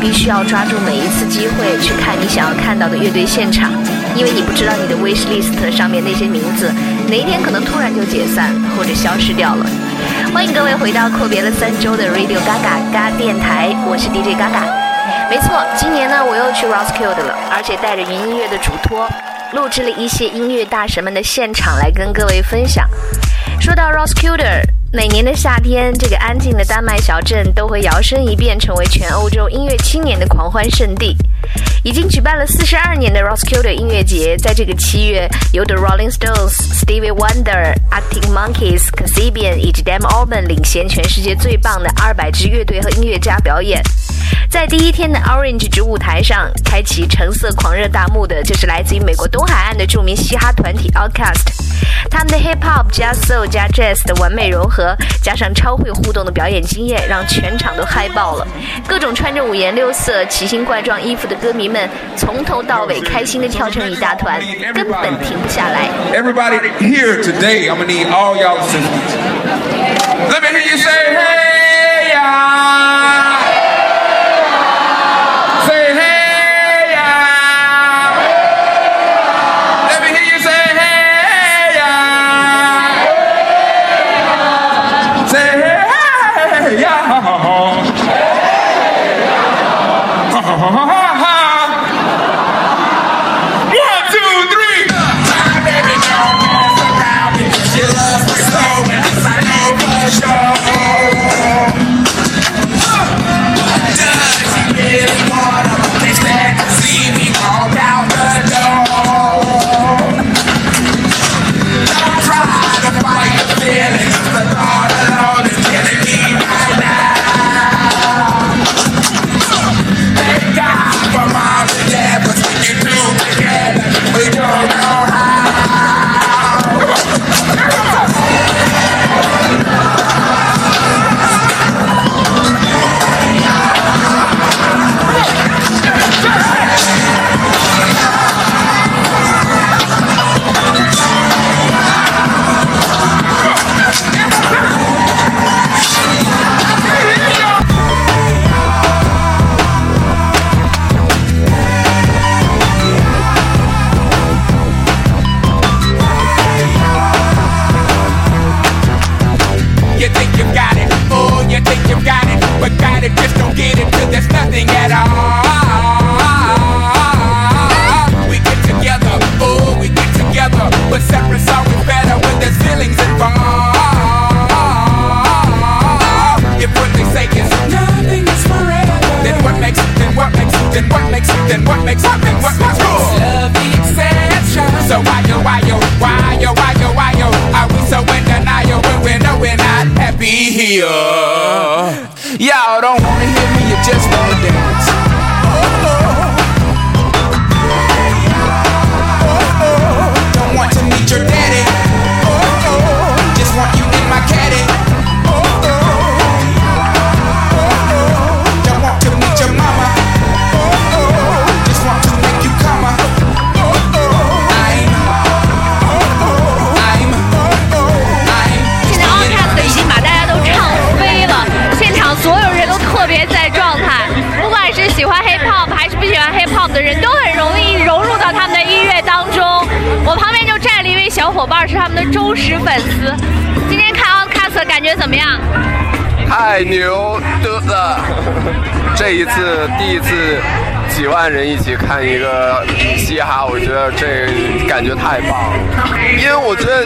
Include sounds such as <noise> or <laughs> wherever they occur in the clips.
必须要抓住每一次机会去看你想要看到的乐队现场，因为你不知道你的 wish list 上面那些名字哪一天可能突然就解散或者消失掉了。欢迎各位回到阔别了三周的 Radio Gaga 嘎电台，我是 DJ Gaga。没错，今年呢我又去 Roskilde 了，而且带着云音乐的嘱托，录制了一些音乐大神们的现场来跟各位分享。说到 Roskilde，每年的夏天，这个安静的丹麦小镇都会摇身一变成为全欧洲音乐青年的狂欢圣地。已经举办了四十二年的 Roskilde 音乐节，在这个七月，由 The Rolling Stones、Stevie Wonder、Arctic Monkeys、Kasabian 以及 damn alban 领衔全世界最棒的二百支乐队和音乐家表演。在第一天的 Orange 主舞台上，开启橙色狂热大幕的就是来自于美国东海岸的著名嘻哈团体 Outkast。他们的 Hip Hop 加 Soul 加 Jazz 的完美融合，加上超会互动的表演经验，让全场都嗨爆了。各种穿着五颜六色、奇形怪状衣服的歌迷们，从头到尾开心的跳成一大团，根本停不下来。Everybody here today, I'm gonna need all y'all assistance. Let me hear you say, hey, ya. 这一次第一次几万人一起看一个嘻哈，我觉得这感觉太棒了。因为我觉得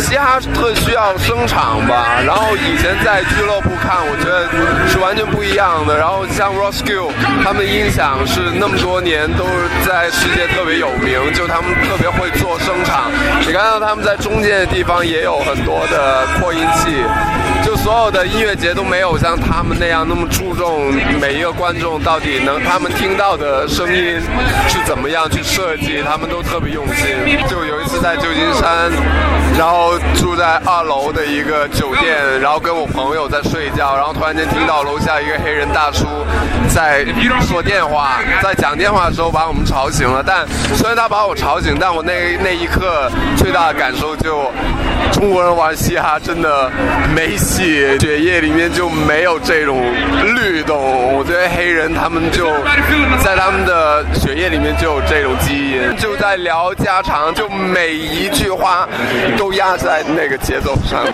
嘻哈特需要声场吧，然后以前在俱乐部看，我觉得是完全不一样的。然后像 Roskill，他们音响是那么多年都在世界特别有名，就他们特别会做声场。你看到他们在中间的地方也有很多的扩音器。就所有的音乐节都没有像他们那样那么注重每一个观众到底能他们听到的声音是怎么样去设计，他们都特别用心。就有一次在旧金山，然后住在二楼的一个酒店，然后跟我朋友在睡觉，然后突然间听到楼下一个黑人大叔在说电话，在讲电话的时候把我们吵醒了。但虽然他把我吵醒，但我那那一刻最大的感受就。中国人玩嘻哈真的没戏，血液里面就没有这种律动。我觉得黑人他们就在他们的血液里面就有这种基因，就在聊家常，就每一句话都压在那个节奏上。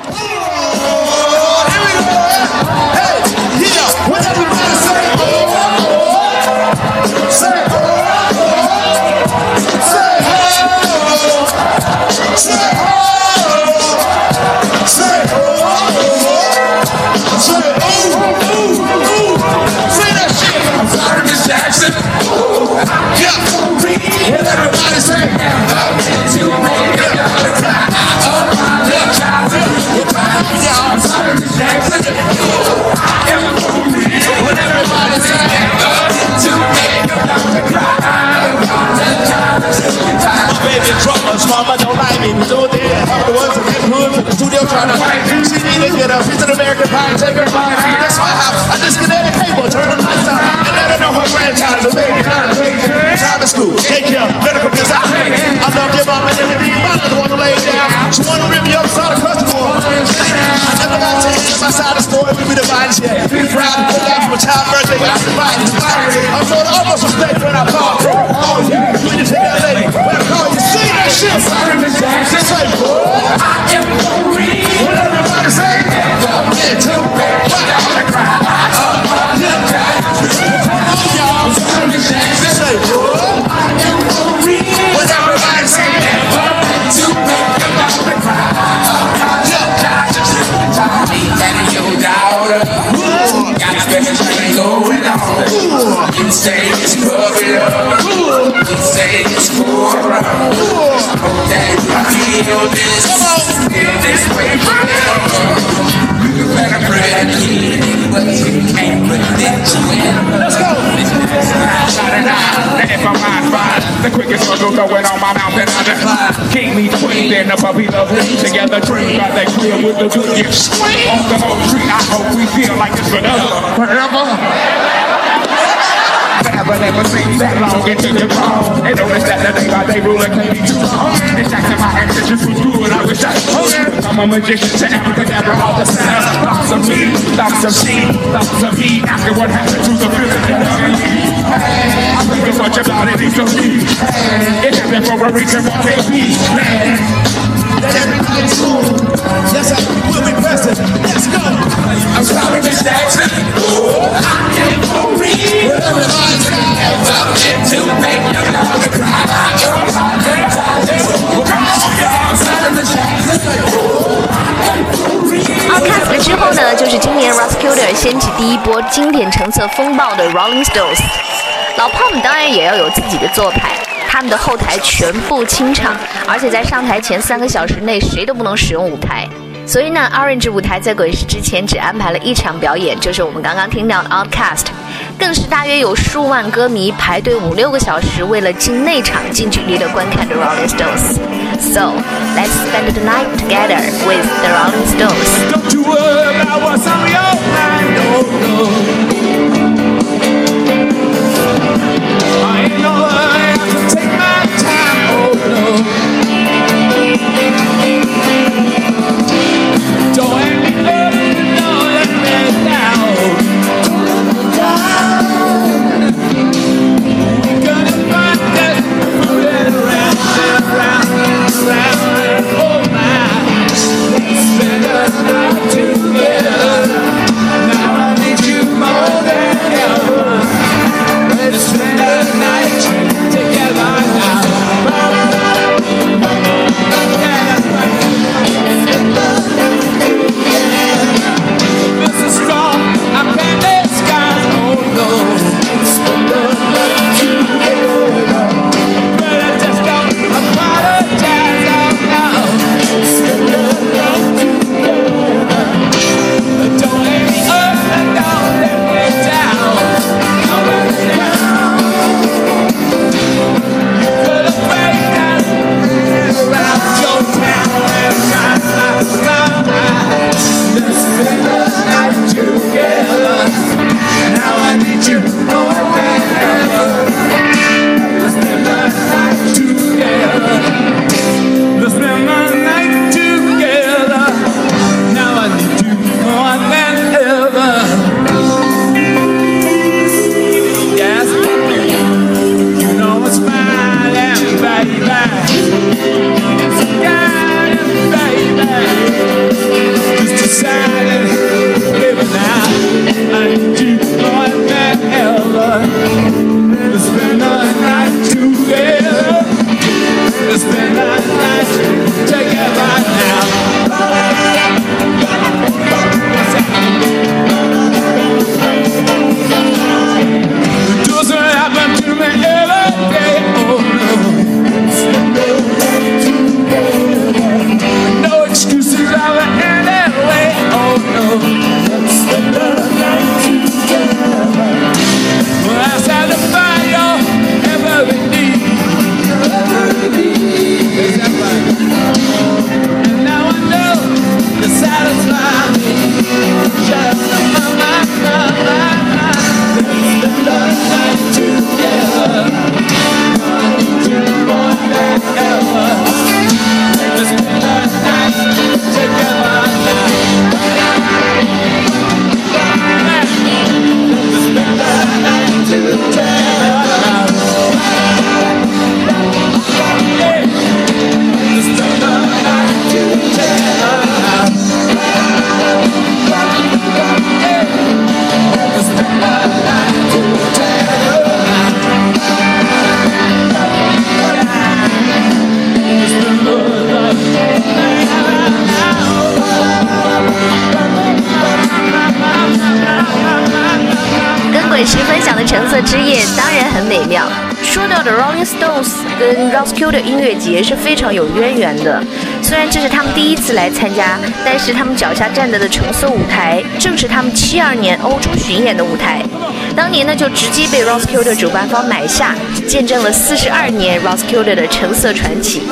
The day by day ruler can't be too long. It's like my ancestors was good, I wish I could. I'm a magician to abracadabra all the sound. Thoughts of me, thoughts of she, thoughts of me. After what happened to the feeling that I think as much about it as you need. It happened for a reason, why they be. Let everybody school. Yes, I will be present. Let's go. I'm sorry, Miss Jackson. Oh, I am for real. What everybody 之后呢，就是今年 Roskilde 掀起第一波经典成色风暴的 Rolling Stones。老炮们当然也要有自己的做派，他们的后台全部清场，而且在上台前三个小时内谁都不能使用舞台。所以呢，Orange 舞台在滚石之前只安排了一场表演，就是我们刚刚听到的 Outcast，更是大约有数万歌迷排队五六个小时，为了进内场近距离的观看的 Rolling Stones。So let's spend the night together with the Rolling Stones. Don't you worry about what's on your mind. No, no. I ain't no 也是非常有渊源的。虽然这是他们第一次来参加，但是他们脚下站着的橙色舞台，正是他们72年欧洲巡演的舞台。当年呢，就直接被 Roskilde 主办方买下，见证了42年 Roskilde 的橙色传奇。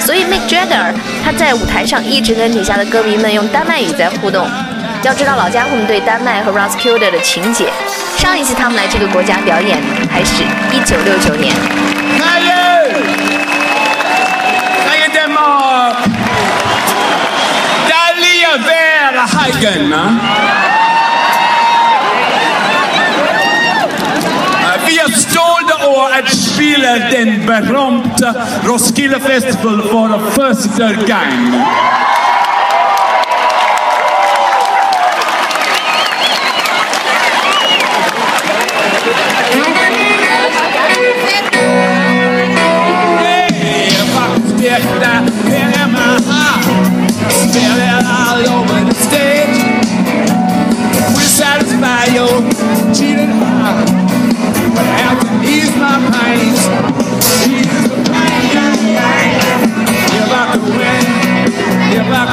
所以 Mick Jagger 他在舞台上一直跟底下的歌迷们用丹麦语在互动。要知道老家伙们对丹麦和 Roskilde 的情结。上一次他们来这个国家表演还是一九六九年。again now. Wir stod och att spela den berömda Roskilde Festival för första gången.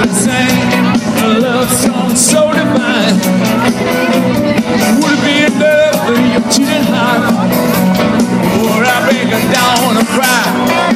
For første gang. So divine, would it be enough for you cheating heart? I break down and cry.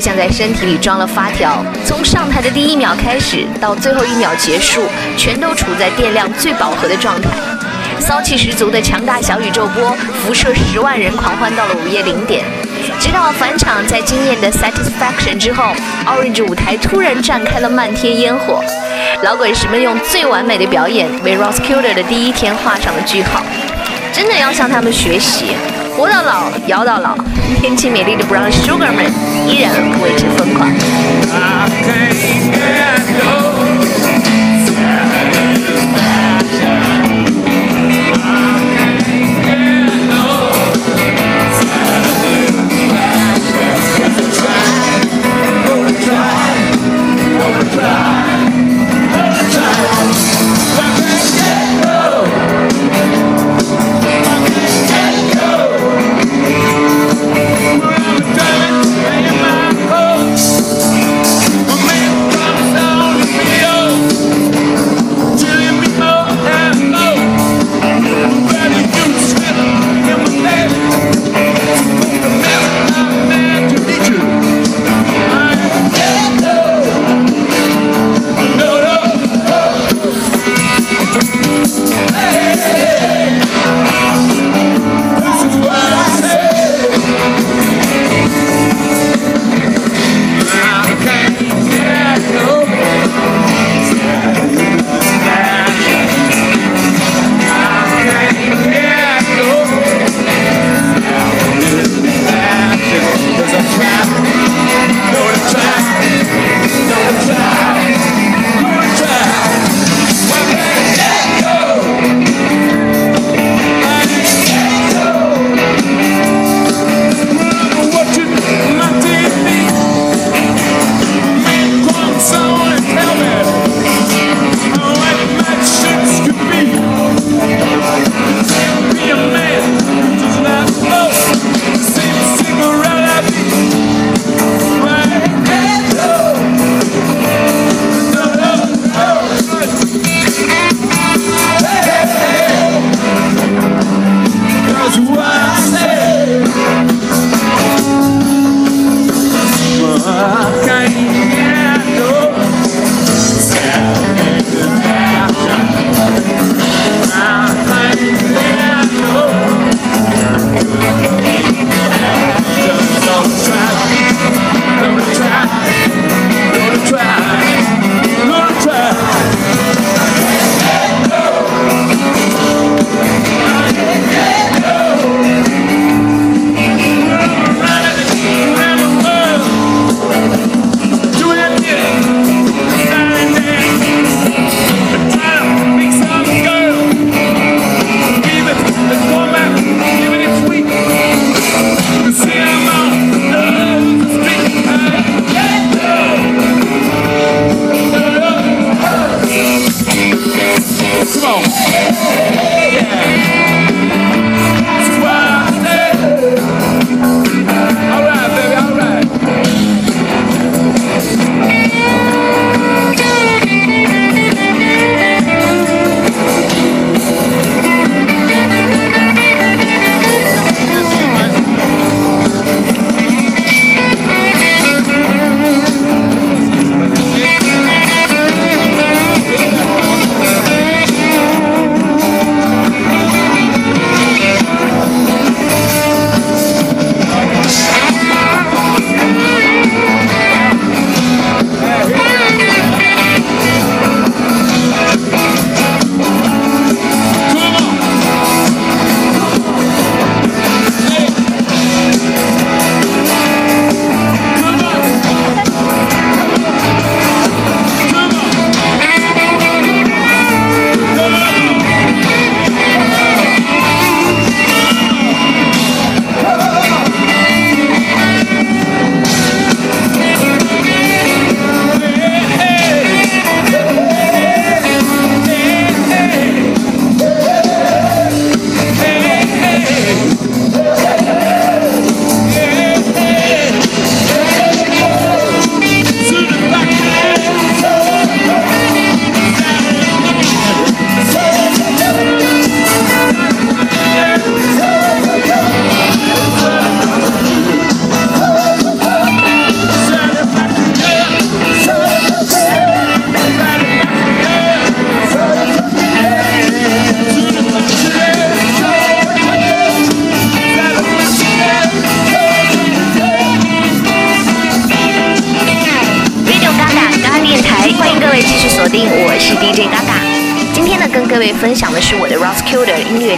像在身体里装了发条，从上台的第一秒开始到最后一秒结束，全都处在电量最饱和的状态。骚气十足的强大小宇宙波辐射十万人狂欢到了午夜零点，直到返场在惊艳的 Satisfaction 之后，Orange 舞台突然绽开了漫天烟火，老鬼石们用最完美的表演为 Roskilde 的第一天画上了句号。真的要向他们学习，活到老，摇到老。天气美丽的 Brown Sugar 们依然为之疯狂。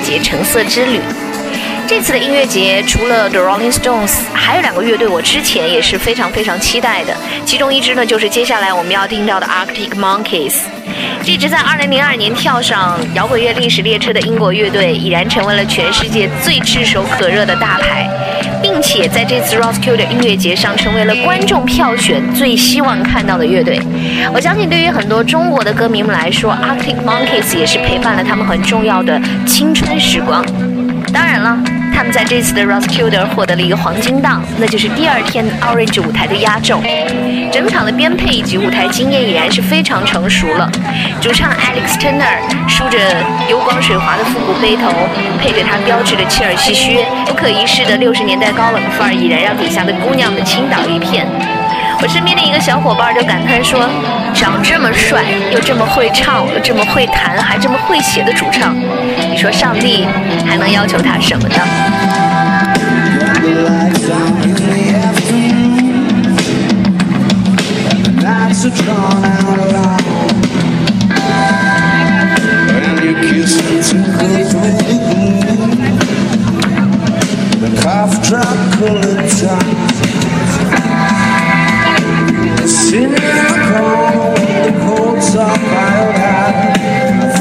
节橙色之旅。这次的音乐节除了 The Rolling Stones，还有两个乐队我之前也是非常非常期待的，其中一支呢就是接下来我们要听到的 Arctic Monkeys。这支在2002年跳上摇滚乐历史列车的英国乐队，已然成为了全世界最炙手可热的大牌，并且在这次 Roskilde 音乐节上成为了观众票选最希望看到的乐队。我相信对于很多中国的歌迷们来说，Arctic Monkeys 也是陪伴了他们很重要的青春时光。当然了，他们在这次的 Roskilde 获得了一个黄金档，那就是第二天 Orange 舞台的压轴。整场的编配以及舞台经验已然是非常成熟了。主唱 Alex Turner 梳着油光水滑的复古背头，配着他标志的切尔西靴，不可一世的六十年代高冷范儿，已然让底下的姑娘们倾倒一片。我身边的一个小伙伴就感叹说：“长这么帅，又这么会唱，又这么会弹，还这么会写的主唱，你说上帝还能要求他什么呢？”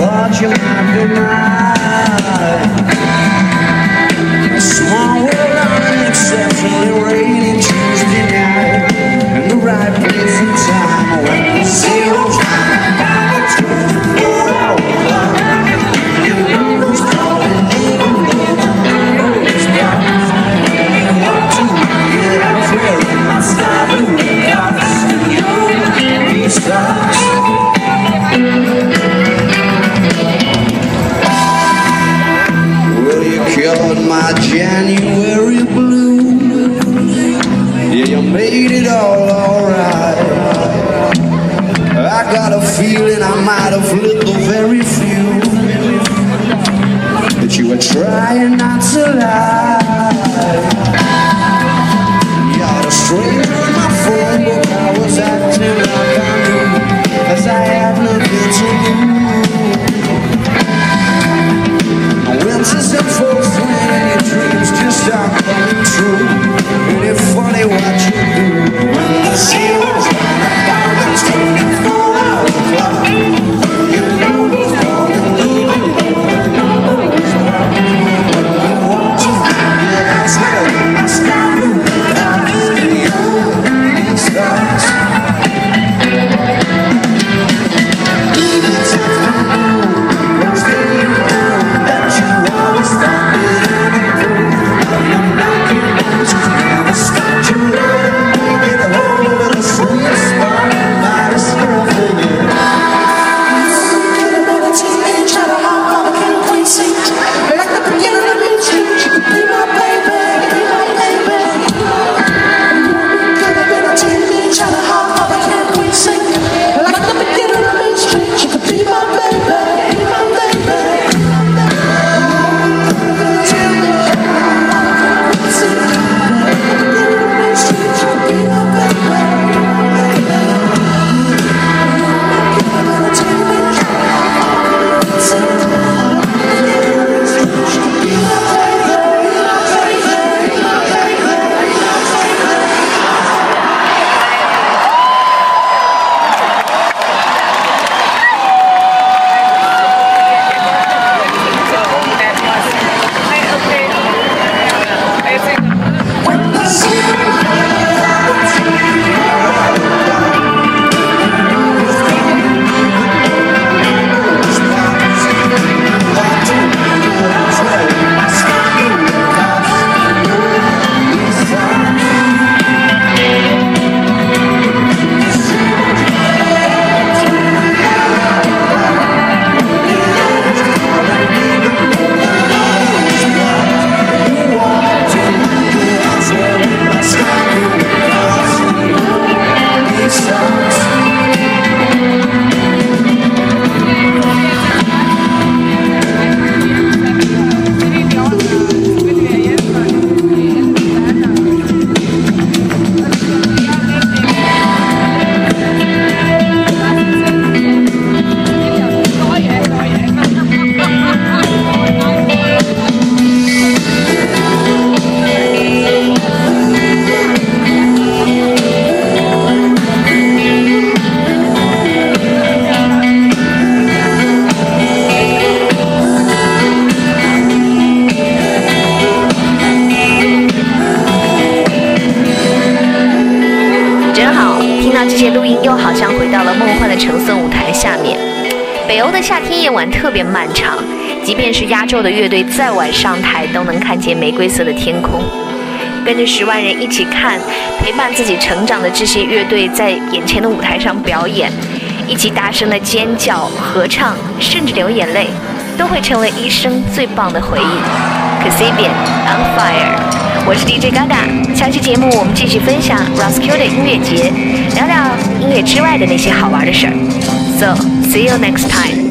Thought you might be mine. Small world on an exceptionally rainy Tuesday night In the right place and time when the 便是压轴的乐队再晚上台，都能看见玫瑰色的天空。跟着十万人一起看，陪伴自己成长的这些乐队在眼前的舞台上表演，一起大声的尖叫、合唱，甚至流眼泪，都会成为一生最棒的回忆。Cassibian on Fire，我是 DJ Gaga。下期节目我们继续分享 Roskilde 的音乐节，聊聊音乐之外的那些好玩的事儿。So see you next time.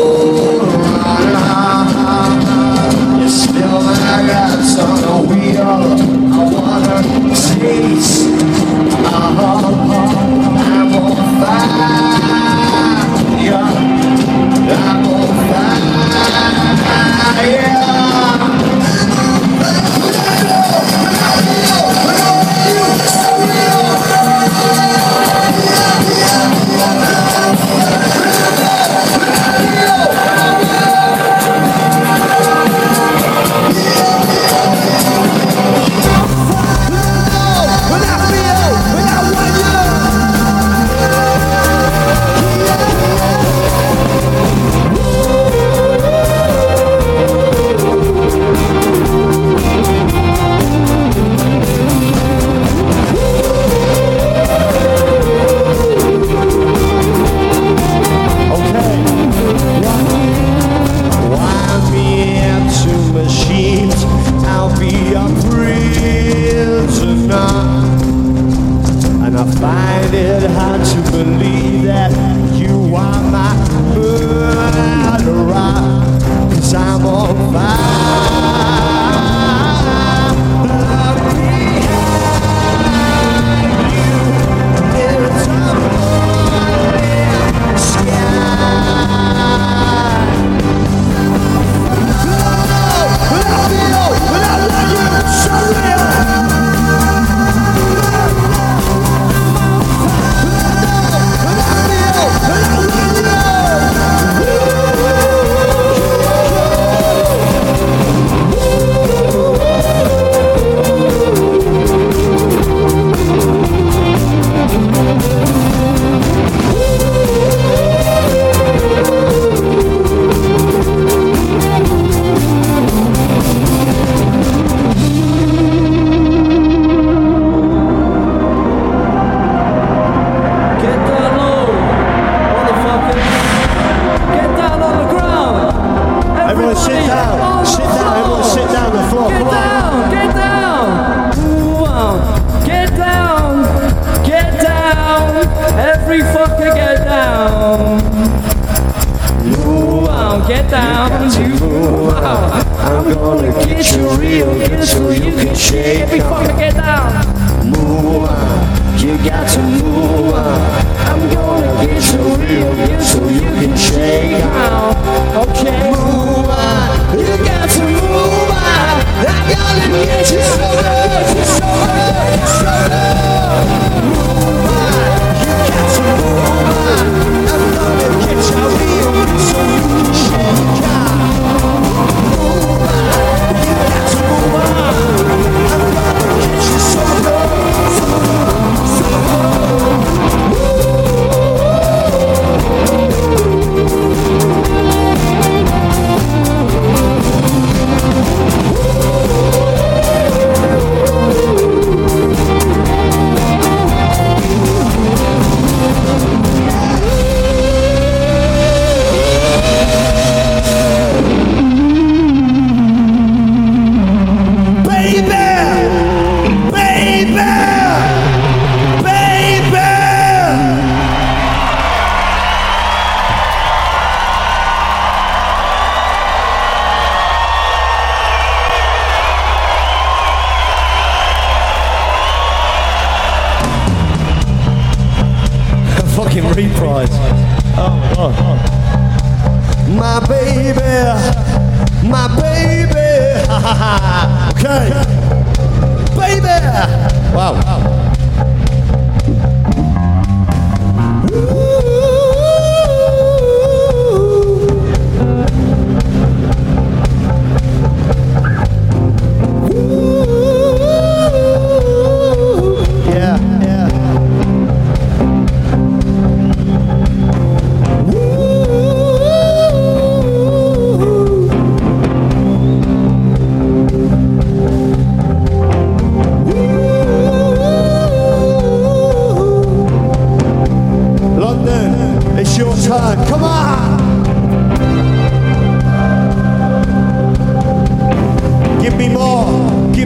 States fucking reprise. Oh my god. My baby, my baby. <laughs> okay. Baby. Wow. wow. Ooh.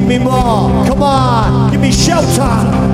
Give me more. Come on. Give me shelter.